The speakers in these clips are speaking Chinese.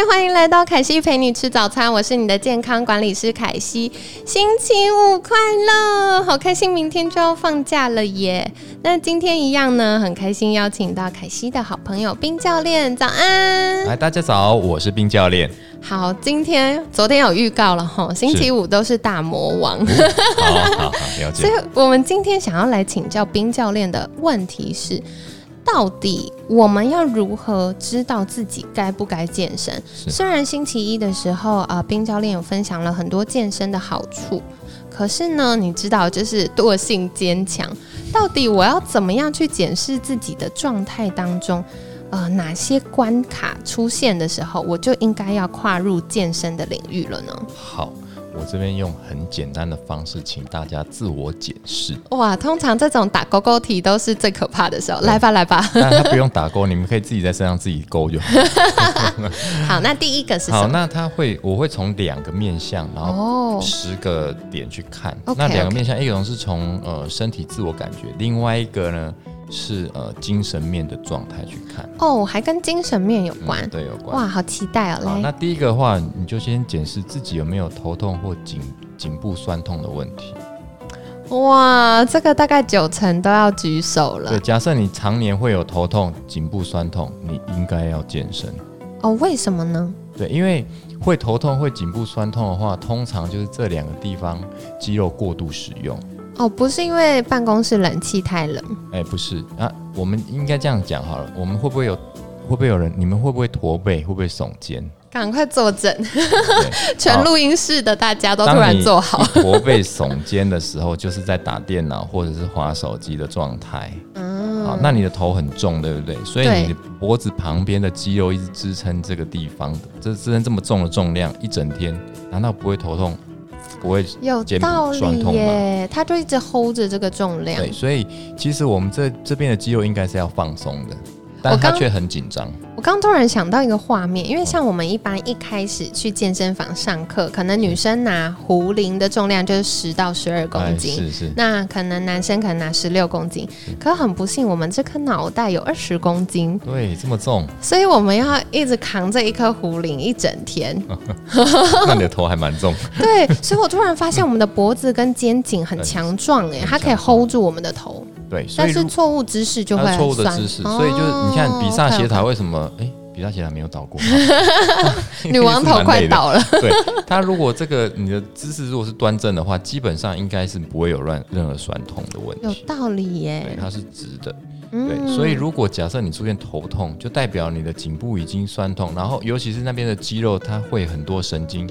嗨，欢迎来到凯西陪你吃早餐，我是你的健康管理师凯西。星期五快乐，好开心，明天就要放假了耶！那今天一样呢，很开心邀请到凯西的好朋友冰教练，早安。来，大家早，我是冰教练。好，今天昨天有预告了哈，星期五都是大魔王。好好好，了解。所以我们今天想要来请教冰教练的问题是。到底我们要如何知道自己该不该健身？虽然星期一的时候啊，冰教练有分享了很多健身的好处，可是呢，你知道，就是惰性坚强。到底我要怎么样去检视自己的状态当中，呃，哪些关卡出现的时候，我就应该要跨入健身的领域了呢？好。我这边用很简单的方式，请大家自我检视。哇，通常这种打勾勾题都是最可怕的时候。来吧，来吧。但他不用打勾，你们可以自己在身上自己勾就好。好，那第一个是好，那他会，我会从两个面向，然后十个点去看。那两个面向，一种是从呃身体自我感觉，另外一个呢？是呃精神面的状态去看哦，还跟精神面有关，对，有关。哇，好期待哦！好，那第一个的话，你就先检视自己有没有头痛或颈颈部酸痛的问题。哇，这个大概九成都要举手了。对，假设你常年会有头痛、颈部酸痛，你应该要健身。哦，为什么呢？对，因为会头痛、会颈部酸痛的话，通常就是这两个地方肌肉过度使用。哦，不是因为办公室冷气太冷，哎，不是啊，我们应该这样讲好了，我们会不会有，会不会有人，你们会不会驼背，会不会耸肩？赶快坐正，全录音室的大家都突然坐好。驼背耸肩的时候，就是在打电脑或者是滑手机的状态。嗯，好，那你的头很重，对不对？所以你的脖子旁边的肌肉一直支撑这个地方，这支撑这么重的重量一整天，难道不会头痛？不会有道理耶，他就一直 hold 着这个重量。对，所以其实我们这这边的肌肉应该是要放松的。但他却很紧张。我刚突然想到一个画面，因为像我们一般一开始去健身房上课，可能女生拿壶铃的重量就是十到十二公斤，是是。那可能男生可能拿十六公斤，可很不幸，我们这颗脑袋有二十公斤，对，这么重，所以我们要一直扛着一颗壶铃一整天。那你的头还蛮重。对，所以我突然发现我们的脖子跟肩颈很强壮，哎，它可以 hold 住我们的头。对，但是错误姿势就会错误的姿势，所以就是你看比萨斜塔为什么？哎，比萨斜塔没有倒过，女王头快倒了。对，它如果这个你的姿势如果是端正的话，基本上应该是不会有乱任何酸痛的问题。有道理耶，对，它是直的。对，所以如果假设你出现头痛，就代表你的颈部已经酸痛，然后尤其是那边的肌肉，它会很多神经。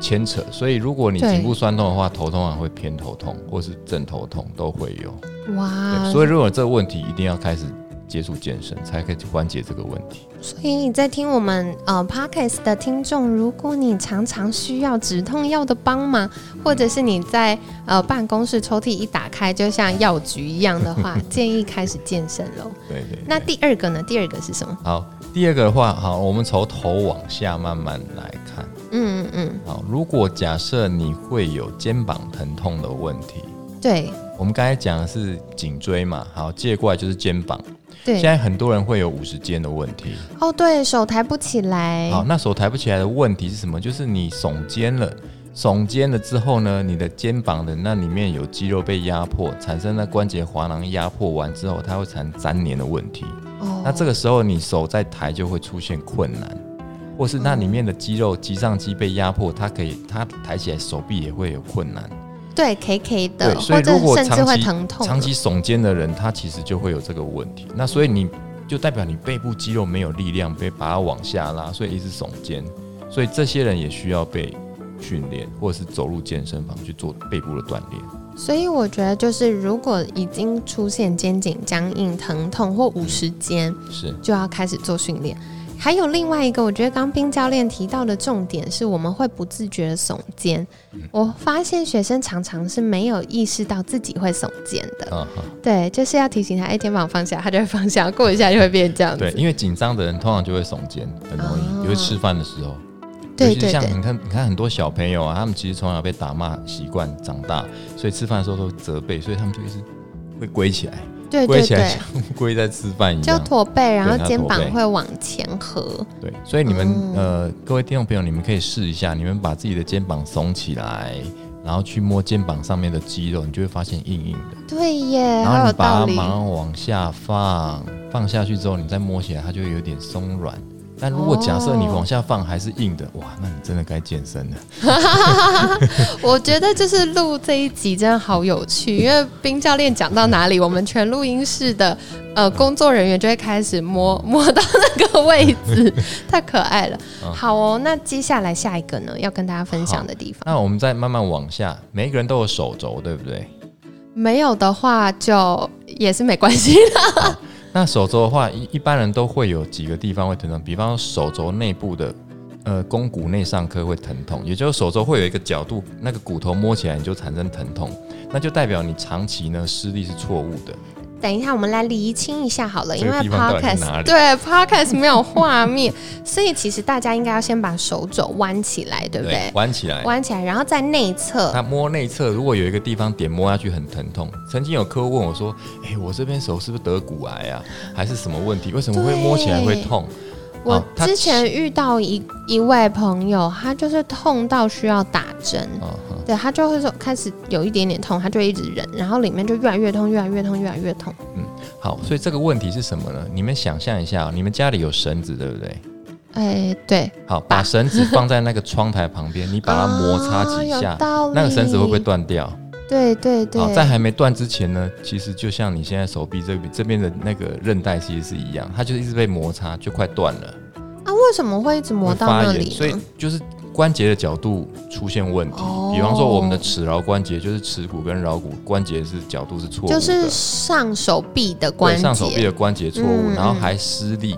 牵扯，所以如果你颈部酸痛的话，头通常会偏头痛，或是正头痛都会有。哇！所以如果这个问题一定要开始接触健身，才可以缓解这个问题。所以你在听我们呃 podcast 的听众，如果你常常需要止痛药的帮忙，或者是你在呃办公室抽屉一打开就像药局一样的话，建议开始健身喽。对对。那第二个呢？第二个是什么？好，第二个的话，好，我们从头往下慢慢来看。嗯嗯嗯，好。如果假设你会有肩膀疼痛的问题，对，我们刚才讲的是颈椎嘛，好，借过来就是肩膀。对，现在很多人会有五十肩的问题。哦，对手抬不起来。好，那手抬不起来的问题是什么？就是你耸肩了，耸肩了之后呢，你的肩膀的那里面有肌肉被压迫，产生了关节滑囊压迫完之后，它会产生粘连的问题。哦，那这个时候你手再抬就会出现困难。或是那里面的肌肉肌上肌被压迫，它可以它抬起来手臂也会有困难，对，K K 的，对，所以如果长期疼痛、长期耸肩的人，他其实就会有这个问题。那所以你就代表你背部肌肉没有力量，被把它往下拉，所以一直耸肩。所以这些人也需要被训练，或者是走入健身房去做背部的锻炼。所以我觉得，就是如果已经出现肩颈僵硬、疼痛或五十肩，是就要开始做训练。还有另外一个，我觉得刚冰教练提到的重点是，我们会不自觉的耸肩。我发现学生常常是没有意识到自己会耸肩的。对，就是要提醒他，哎，肩膀放下，他就会放下，过一下就会变这样子。对，因为紧张的人通常就会耸肩，很容易，尤其吃饭的时候。对对像你看，你看很多小朋友啊，他们其实从小被打骂习惯长大，所以吃饭的时候都责备，所以他们就一直会跪起来。对对对，在吃饭一样，就驼背，然后肩膀会往前合。对，所以你们呃，各位听众朋友，你们可以试一下，你们把自己的肩膀耸起来，然后去摸肩膀上面的肌肉，你就会发现硬硬的。对耶，然后你把它马上往下放，放下去之后，你再摸起来，它就会有点松软。但如果假设你往下放还是硬的，哇，那你真的该健身了。我觉得就是录这一集真的好有趣，因为冰教练讲到哪里，我们全录音室的呃工作人员就会开始摸摸到那个位置，太可爱了。好哦，那接下来下一个呢，要跟大家分享的地方。那我们再慢慢往下，每一个人都有手肘，对不对？没有的话，就也是没关系的。那手肘的话，一一般人都会有几个地方会疼痛，比方手肘内部的，呃，肱骨内上髁会疼痛，也就是手肘会有一个角度，那个骨头摸起来你就产生疼痛，那就代表你长期呢施力是错误的。等一下，我们来厘清一下好了，因为 podcast 对 podcast 没有画面，所以其实大家应该要先把手肘弯起来，对不对？弯起来，弯起来，然后在内侧。他摸内侧，如果有一个地方点摸下去很疼痛。曾经有客户问我说：“哎，我这边手是不是得骨癌啊？还是什么问题？为什么会摸起来会痛？”我之前遇到一一位朋友，他就是痛到需要打针，对他就会说开始有一点点痛，他就一直忍，然后里面就越来越痛，越来越痛，越来越痛。嗯，好，所以这个问题是什么呢？你们想象一下，你们家里有绳子，对不对？哎，对。好，把绳子放在那个窗台旁边，你把它摩擦几下，那个绳子会不会断掉？对对对，好在还没断之前呢，其实就像你现在手臂这边这边的那个韧带，其实是一样，它就一直被摩擦，就快断了。啊，为什么会一直磨到那里？所以就是关节的角度出现问题。比方说，我们的尺桡关节，就是尺骨跟桡骨关节是角度是错误的，就是上手臂的关节，上手臂的关节错误，然后还施力。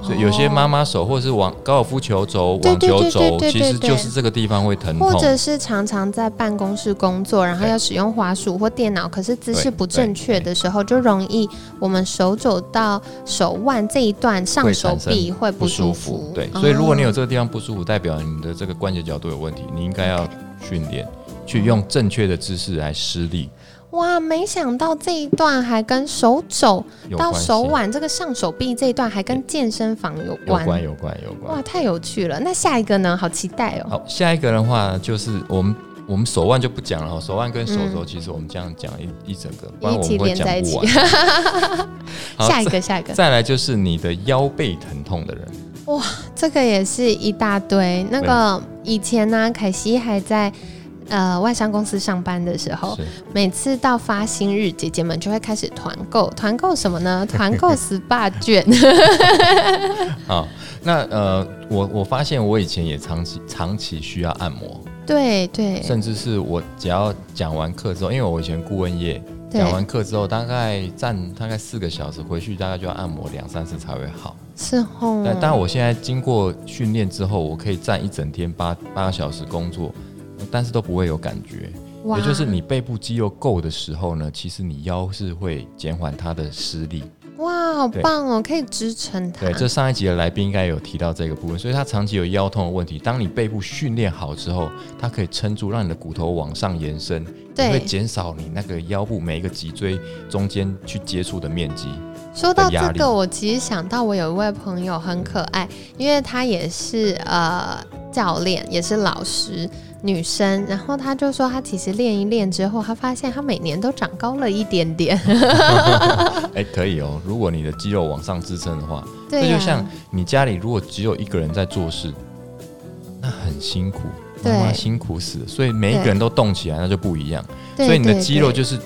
所以有些妈妈手或者是网高尔夫球肘、网球肘，其实就是这个地方会疼痛，或者是常常在办公室工作，然后要使用滑鼠或电脑，可是姿势不正确的时候，就容易我们手肘到手腕这一段上手臂会不舒服。对，所以如果你有这个地方不舒服，代表你的这个关节角度有问题，你应该要训练，去用正确的姿势来施力。哇，没想到这一段还跟手肘到手腕这个上手臂这一段还跟健身房有关，有关有关有关。哇，太有趣了！那下一个呢？好期待哦。好，下一个的话就是我们我们手腕就不讲了，手腕跟手肘其实我们这样讲一一整个，一起连在一起。下一个，下一个，再来就是你的腰背疼痛的人。哇，这个也是一大堆。那个以前呢，凯西还在。呃，外商公司上班的时候，每次到发薪日，姐姐们就会开始团购。团购什么呢？团购 SPA 券。好，那呃，我我发现我以前也长期长期需要按摩。对对。甚至是我只要讲完课之后，因为我以前顾问业，讲完课之后大概站大概四个小时，回去大概就要按摩两三次才会好。是哦。但但我现在经过训练之后，我可以站一整天八八个小时工作。但是都不会有感觉，也就是你背部肌肉够的时候呢，其实你腰是会减缓它的施力。哇，好棒哦，可以支撑它。对，这上一集的来宾应该有提到这个部分，所以他长期有腰痛的问题。当你背部训练好之后，它可以撑住，让你的骨头往上延伸，对会减少你那个腰部每一个脊椎中间去接触的面积。说到这个，我其实想到我有一位朋友很可爱，因为他也是呃教练，也是老师。女生，然后她就说，她其实练一练之后，她发现她每年都长高了一点点。哎，可以哦，如果你的肌肉往上支撑的话，这就像你家里如果只有一个人在做事，那很辛苦，妈妈辛苦死了。所以每一个人都动起来，那就不一样。所以你的肌肉就是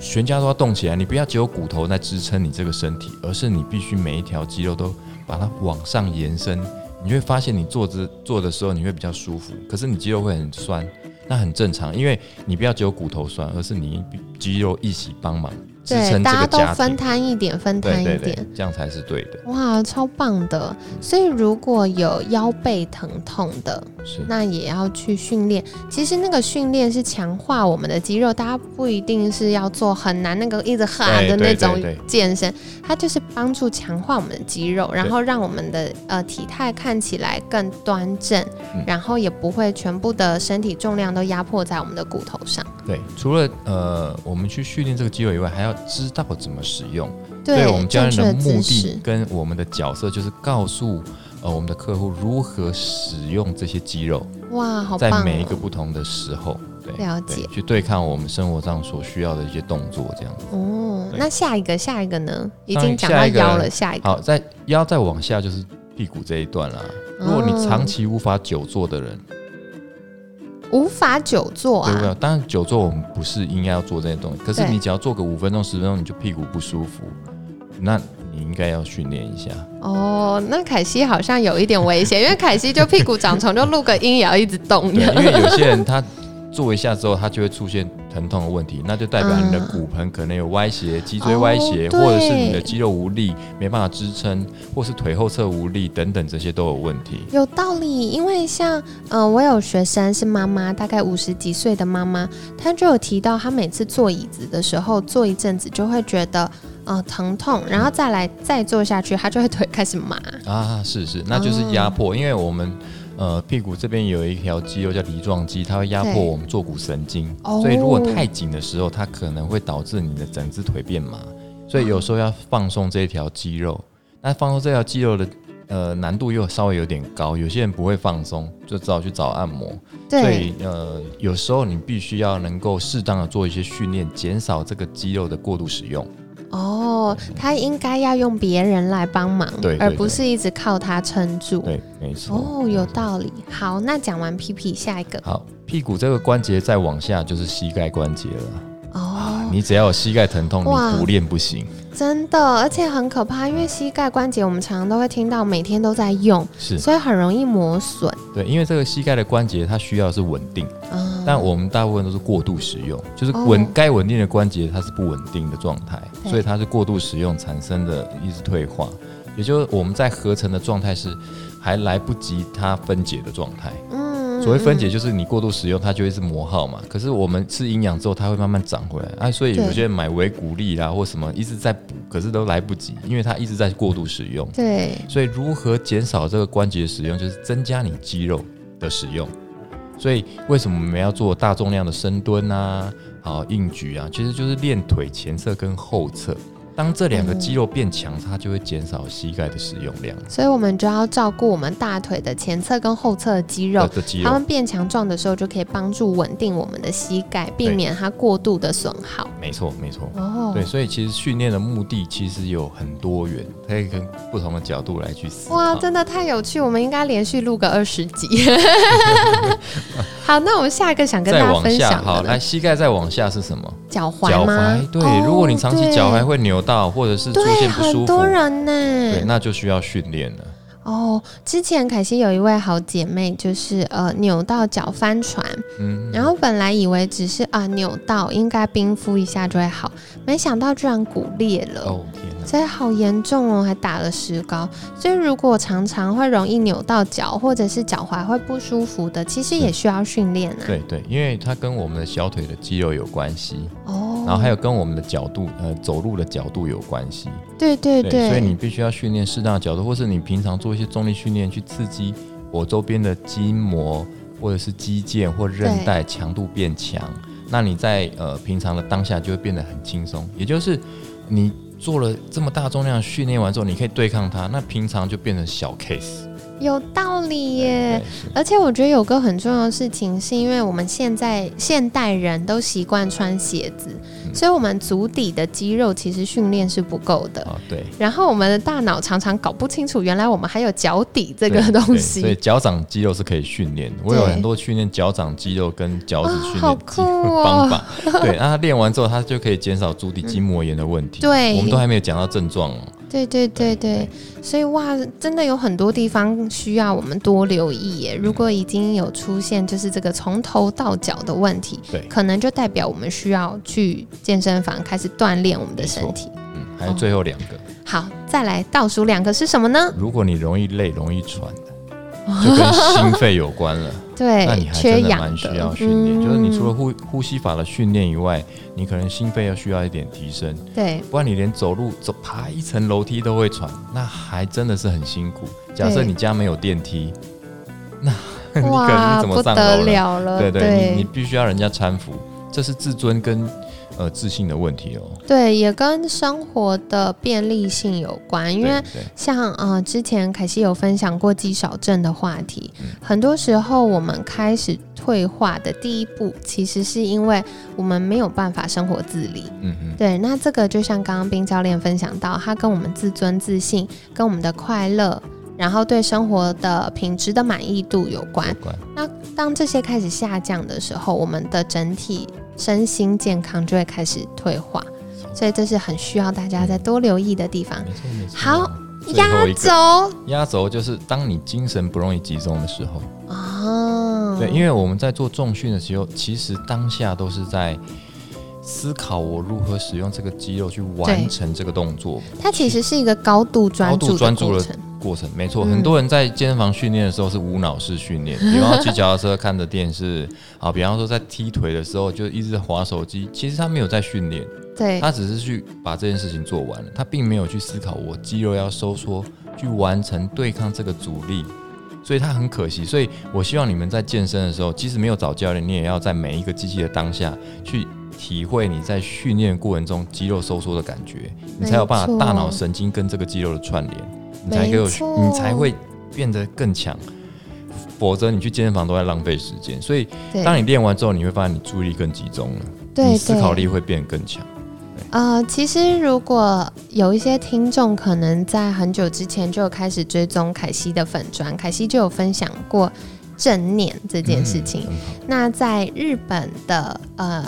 全家都要动起来，你不要只有骨头在支撑你这个身体，而是你必须每一条肌肉都把它往上延伸。你会发现，你坐着坐的时候，你会比较舒服，可是你肌肉会很酸，那很正常，因为你不要只有骨头酸，而是你肌肉一起帮忙支撑大家都。分摊一点，分摊对对一点。对，这样才是对的。哇，超棒的！所以如果有腰背疼痛的，那也要去训练。其实那个训练是强化我们的肌肉，大家不一定是要做很难那个一直喊的那种对对对健身，它就是帮助强化我们的肌肉，然后让我们的呃体态看起来更端正，嗯然后也不会全部的身体重量都压迫在我们的骨头上。对，除了呃，我们去训练这个肌肉以外，还要知道怎么使用。对，我们教练的目的。跟我们的角色就是告诉呃我们的客户如何使用这些肌肉，哇，好棒、哦！在每一个不同的时候，对，了解去对抗我们生活上所需要的一些动作，这样子。哦，那下一个下一个呢？已经讲到腰了，下一个好，在腰再往下就是屁股这一段啦。如果你哦长期无法久坐的人，无法久坐对不对啊。？当然久坐我们不是应该要做这些东西，可是你只要做个五分钟十分钟，你就屁股不舒服，那你应该要训练一下。哦，那凯西好像有一点危险，因为凯西就屁股长虫，就录个音也要一直动，的。因为有些人他做一下之后，它就会出现疼痛的问题，那就代表你的嗯骨盆可能有歪斜、脊椎歪斜，哦或者是你的肌肉无力，没办法支撑，或是腿后侧无力等等，这些都有问题。有道理，因为像嗯、呃我有学生是妈妈，大概五十几岁的妈妈，她就有提到，她每次坐椅子的时候，坐一阵子就会觉得呃疼痛，然后再来再坐下去，她就会腿开始麻。啊，是是，那就是压迫，因为我们呃屁股这边有一条肌肉叫梨状肌，它会压迫我们坐骨神经，哦所以如果太紧的时候，它可能会导致你的整只腿变麻，所以有时候要放松这一条肌肉。那放松这条肌肉的呃难度又稍微有点高，有些人不会放松，就只好去找按摩。所以呃有时候你必须要能够适当的做一些训练，减少这个肌肉的过度使用。哦，他应该要用别人来帮忙，而不是一直靠他撑住。对，没错。哦，有道理。好，那讲完屁屁，下一个好，屁股这个关节再往下就是膝盖关节了。哦，你只要有膝盖疼痛，你不练不行。真的，而且很可怕，因为膝盖关节我们常常都会听到，每天都在用，是。所以很容易磨损。对，因为这个膝盖的关节它需要的是稳定，嗯，但我们大部分都是过度使用，就是哦。稳该稳定的关节它是不稳定的状态，所以它是过度使用产生的一直退化，也就是我们在合成的状态是还来不及它分解的状态。嗯所谓分解嗯就是你过度使用，它就会是磨耗嘛。可是我们吃营养之后，它会慢慢长回来啊。所以有些人买维骨力啦或什么一直在补，可是都来不及，因为它一直在过度使用。对，所以如何减少这个关节使用，就是增加你肌肉的使用。所以为什么我们要做大重量的深蹲啊，好硬举啊，其实就是练腿前侧跟后侧。当这两个肌肉变强，它就会减少膝盖的使用量所以我们就要照顾我们大腿的前侧跟后侧的肌肉。它们变强壮的时候，就可以帮助稳定我们的膝盖，避免它过度的损耗。没错，没错。哦对，所以其实训练的目的其实有很多元，可以跟不同的角度来去思考。哇，真的太有趣！我们应该连续录个二十集。好，那我们下一个想跟大家分享，好，来膝盖再往下是什么？脚踝脚吗踝。？对，哦如果你长期脚踝会扭到，或者是出对现不舒服，很多人呢。对，那就需要训练了。哦，之前凯西有一位好姐妹，就是呃扭到脚翻船，嗯，然后本来以为只是啊扭到，应该冰敷一下就会好，没想到居然骨裂了。所以好严重哦，还打了石膏。所以如果常常会容易扭到脚，或者是脚踝会不舒服的，其实也需要训练啊。对对，因为它跟我们的小腿的肌肉有关系，哦，然后还有跟我们的角度，呃，走路的角度有关系。对对对，所以你必须要训练适当的角度，或是你平常做一些重力训练，去刺激我周边的筋膜或者是肌腱或韧带强度变强。那你在呃平常的当下就会变得很轻松，也就是你做了这么大重量训练完之后，你可以对抗它，那平常就变成小 case。有道理耶。而且我觉得有个很重要的事情，是因为我们现在现代人都习惯穿鞋子，嗯所以我们足底的肌肉其实训练是不够的。啊，对。然后我们的大脑常常搞不清楚，原来我们还有脚底这个对东对所以。脚掌肌肉是可以训练的。我有很多训练脚掌肌肉跟脚趾训好练肌酷哦方法。对，那他练完之后，他就可以减少足底筋膜炎的问题。对我们都还没有讲到症状哦。对对对对，所以哇，真的有很多地方需要我们多留意耶。如果已经有出现就是这个从头到脚的问题，对，可能就代表我们需要去健身房开始锻炼我们的身体。嗯，还有最后两个，好，再来倒数两个是什么呢？如果你容易累、容易喘。就跟心肺有关了，对，那你还真的蛮需要训练。就是你除了呼呼吸法的训练以外，你可能心肺要需要一点提升，对，不然你连走路走爬一层楼梯都会喘，那还真的是很辛苦。假设你家没有电梯，那 你可能怎么上楼了？对对，你你必须要人家搀扶，这是自尊跟。呃，自信的问题哦，对，也跟生活的便利性有关。因为像呃，之前凯西有分享过肌少症的话题，很多时候我们开始退化的第一步，其实是因为我们没有办法生活自理。嗯嗯，对，那这个就像刚刚冰教练分享到，它跟我们自尊自信、跟我们的快乐，然后对生活的品质的满意度有关。那当这些开始下降的时候，我们的整体。身心健康就会开始退化，所以这是很需要大家再多留意的地方。没错没错。好，压轴，压轴就是当你精神不容易集中的时候哦。对，因为我们在做重训的时候，其实当下都是在思考我如何使用这个肌肉去完成这个动作。它其实是一个高度专注的过程。过程没错，很多人在健身房训练的时候是无脑式训练，比方说骑脚踏车看着电视啊，比方说在踢腿的时候就一直划手机，其实他没有在训练，对，他只是去把这件事情做完了，他并没有去思考我肌肉要收缩去完成对抗这个阻力，所以他很可惜。所以我希望你们在健身的时候，即使没有找教练，你也要在每一个机器的当下去体会你在训练过程中肌肉收缩的感觉，你才有办法大脑神经跟这个肌肉的串联。你才有，你才会变得更强，否则你去健身房都在浪费时间。所以，当你练完之后，你会发现你注意力更集中了，你思考力会变得更强。呃，其实如果有一些听众可能在很久之前就开始追踪凯西的粉砖，凯西就有分享过正念这件事情。那在日本的呃。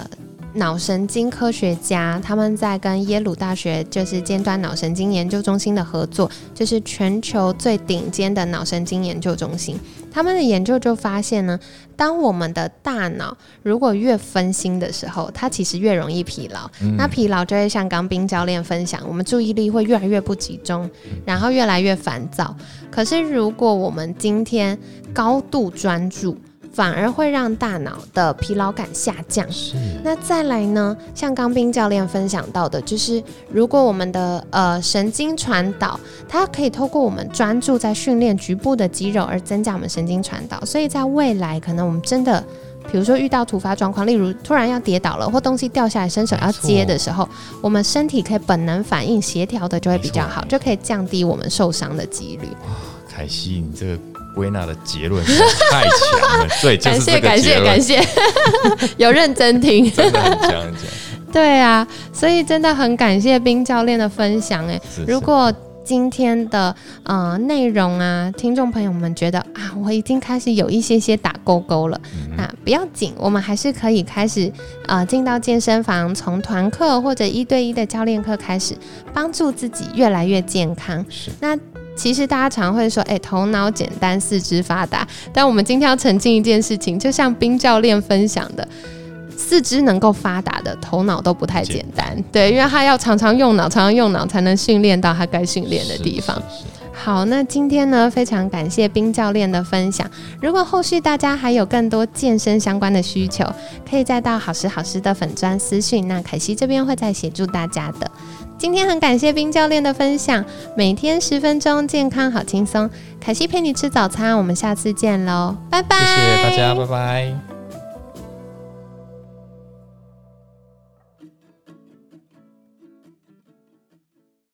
脑神经科学家他们在跟耶鲁大学就是尖端脑神经研究中心的合作，就是全球最顶尖的脑神经研究中心。他们的研究就发现呢，当我们的大脑如果越分心的时候，它其实越容易疲劳。那疲劳就会像刚冰教练分享，我们注意力会越来越不集中，然后越来越烦躁。可是如果我们今天高度专注，反而会让大脑的疲劳感下降。是。那再来呢？像刚斌教练分享到的，就是如果我们的呃神经传导，它可以透过我们专注在训练局部的肌肉而增加我们神经传导。所以在未来，可能我们真的，比如说遇到突发状况，例如突然要跌倒了，或东西掉下来，伸手要接的时候，我们身体可以本能反应协调的就会比较好，就可以降低我们受伤的几率。哇，凯西，你这个。归纳的结论太强了，对，感谢感谢感谢，有认真听，真的很强很强。对啊，所以真的很感谢冰教练的分享。哎，如果今天的呃内容啊，听众朋友们觉得啊，我已经开始有一些些打勾勾了，那不要紧，我们还是可以开始呃进到健身房，从团课或者一对一的教练课开始，帮助自己越来越健康。是那。其实大家常会说，哎，头脑简单，四肢发达。但我们今天要澄清一件事情，就像冰教练分享的，四肢能够发达的，头脑都不太简单。对，因为他要常常用脑，常常用脑，才能训练到他该训练的地方。好，那今天呢，非常感谢冰教练的分享。如果后续大家还有更多健身相关的需求，可以再到好时好时的粉砖私讯，那凯西这边会再协助大家的。今天很感谢冰教练的分享，每天十分钟，健康好轻松。凯西陪你吃早餐，我们下次见喽，拜拜！谢谢大家，拜拜。